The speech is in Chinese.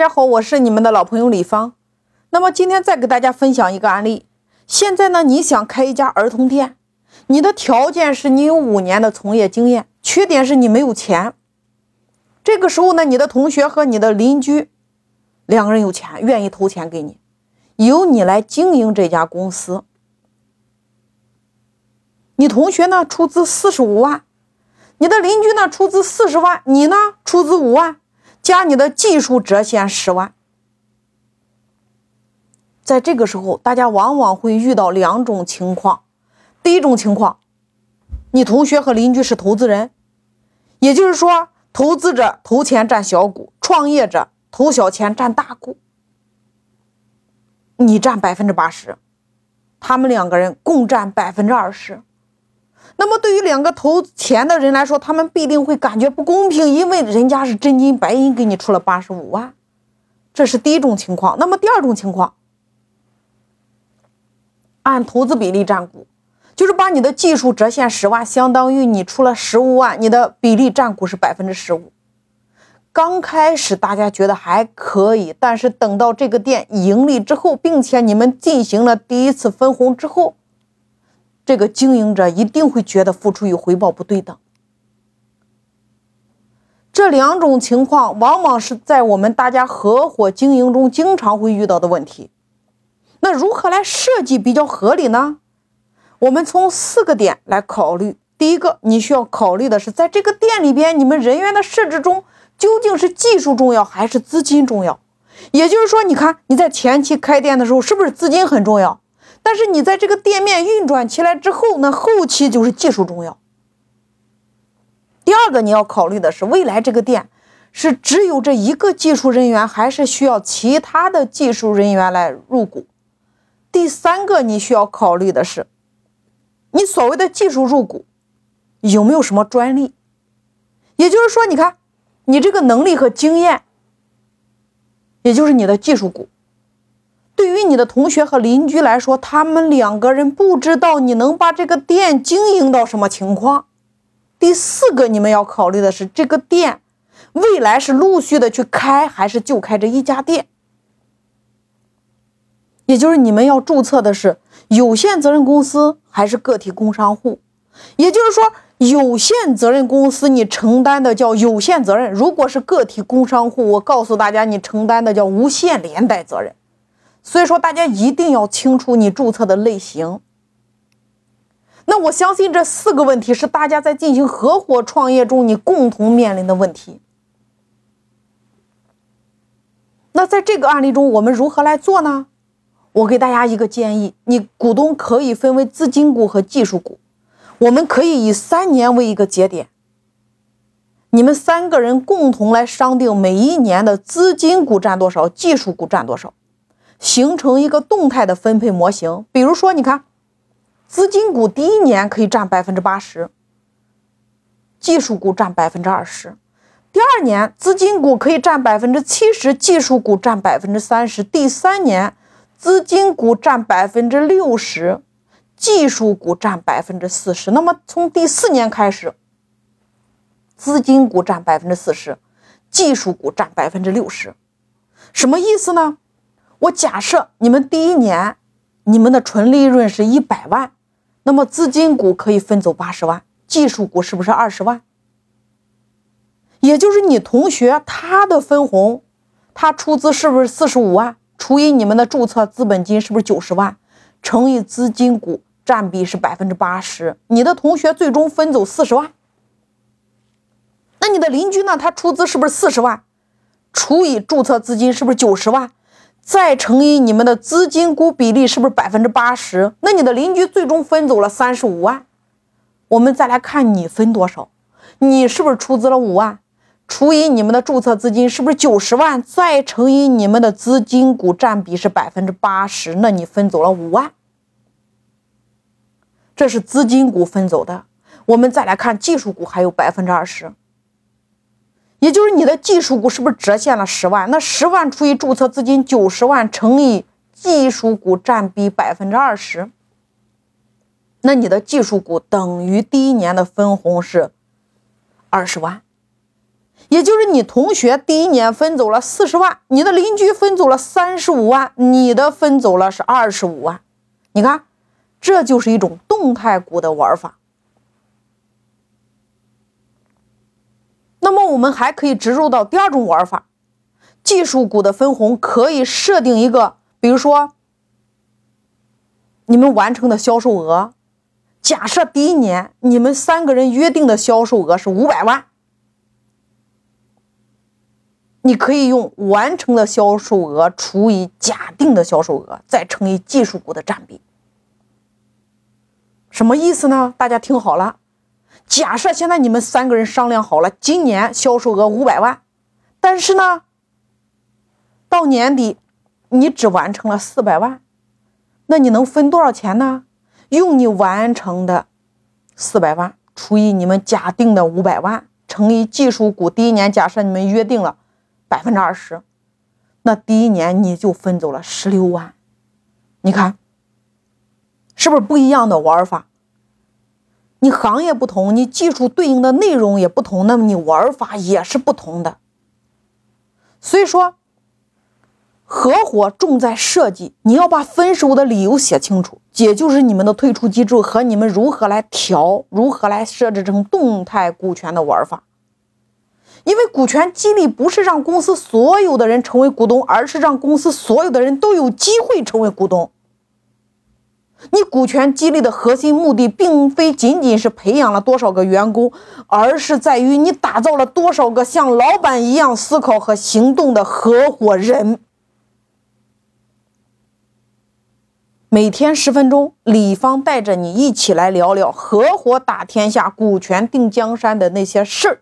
大家好，我是你们的老朋友李芳。那么今天再给大家分享一个案例。现在呢，你想开一家儿童店，你的条件是你有五年的从业经验，缺点是你没有钱。这个时候呢，你的同学和你的邻居两个人有钱，愿意投钱给你，由你来经营这家公司。你同学呢出资四十五万，你的邻居呢出资四十万，你呢出资五万。加你的技术折现十万，在这个时候，大家往往会遇到两种情况。第一种情况，你同学和邻居是投资人，也就是说，投资者投钱占小股，创业者投小钱占大股，你占百分之八十，他们两个人共占百分之二十。那么，对于两个投钱的人来说，他们必定会感觉不公平，因为人家是真金白银给你出了八十五万，这是第一种情况。那么第二种情况，按投资比例占股，就是把你的技术折现十万，相当于你出了十五万，你的比例占股是百分之十五。刚开始大家觉得还可以，但是等到这个店盈利之后，并且你们进行了第一次分红之后。这个经营者一定会觉得付出与回报不对等。这两种情况往往是在我们大家合伙经营中经常会遇到的问题。那如何来设计比较合理呢？我们从四个点来考虑。第一个，你需要考虑的是，在这个店里边，你们人员的设置中，究竟是技术重要还是资金重要？也就是说，你看你在前期开店的时候，是不是资金很重要？但是你在这个店面运转起来之后，那后期就是技术重要。第二个你要考虑的是，未来这个店是只有这一个技术人员，还是需要其他的技术人员来入股？第三个你需要考虑的是，你所谓的技术入股有没有什么专利？也就是说，你看你这个能力和经验，也就是你的技术股。对于你的同学和邻居来说，他们两个人不知道你能把这个店经营到什么情况。第四个，你们要考虑的是，这个店未来是陆续的去开，还是就开这一家店？也就是你们要注册的是有限责任公司还是个体工商户？也就是说，有限责任公司你承担的叫有限责任，如果是个体工商户，我告诉大家，你承担的叫无限连带责任。所以说，大家一定要清楚你注册的类型。那我相信这四个问题是大家在进行合伙创业中你共同面临的问题。那在这个案例中，我们如何来做呢？我给大家一个建议：你股东可以分为资金股和技术股，我们可以以三年为一个节点，你们三个人共同来商定每一年的资金股占多少，技术股占多少。形成一个动态的分配模型，比如说，你看，资金股第一年可以占百分之八十，技术股占百分之二十；第二年，资金股可以占百分之七十，技术股占百分之三十；第三年，资金股占百分之六十，技术股占百分之四十。那么从第四年开始，资金股占百分之四十，技术股占百分之六十，什么意思呢？我假设你们第一年，你们的纯利润是一百万，那么资金股可以分走八十万，技术股是不是二十万？也就是你同学他的分红，他出资是不是四十五万？除以你们的注册资本金是不是九十万？乘以资金股占比是百分之八十，你的同学最终分走四十万。那你的邻居呢？他出资是不是四十万？除以注册资金是不是九十万？再乘以你们的资金股比例是不是百分之八十？那你的邻居最终分走了三十五万。我们再来看你分多少，你是不是出资了五万？除以你们的注册资金是不是九十万？再乘以你们的资金股占比是百分之八十，那你分走了五万。这是资金股分走的。我们再来看技术股还有百分之二十。也就是你的技术股是不是折现了十万？那十万除以注册资金九十万乘以技术股占比百分之二十，那你的技术股等于第一年的分红是二十万。也就是你同学第一年分走了四十万，你的邻居分走了三十五万，你的分走了是二十五万。你看，这就是一种动态股的玩法。那么我们还可以植入到第二种玩法，技术股的分红可以设定一个，比如说你们完成的销售额，假设第一年你们三个人约定的销售额是五百万，你可以用完成的销售额除以假定的销售额，再乘以技术股的占比。什么意思呢？大家听好了。假设现在你们三个人商量好了，今年销售额五百万，但是呢，到年底你只完成了四百万，那你能分多少钱呢？用你完成的四百万除以你们假定的五百万，乘以技术股。第一年假设你们约定了百分之二十，那第一年你就分走了十六万。你看，是不是不一样的玩法？你行业不同，你技术对应的内容也不同，那么你玩法也是不同的。所以说，合伙重在设计，你要把分手的理由写清楚，也就是你们的退出机制和你们如何来调，如何来设置成动态股权的玩法。因为股权激励不是让公司所有的人成为股东，而是让公司所有的人都有机会成为股东。你股权激励的核心目的，并非仅仅是培养了多少个员工，而是在于你打造了多少个像老板一样思考和行动的合伙人。每天十分钟，李芳带着你一起来聊聊合伙打天下、股权定江山的那些事儿。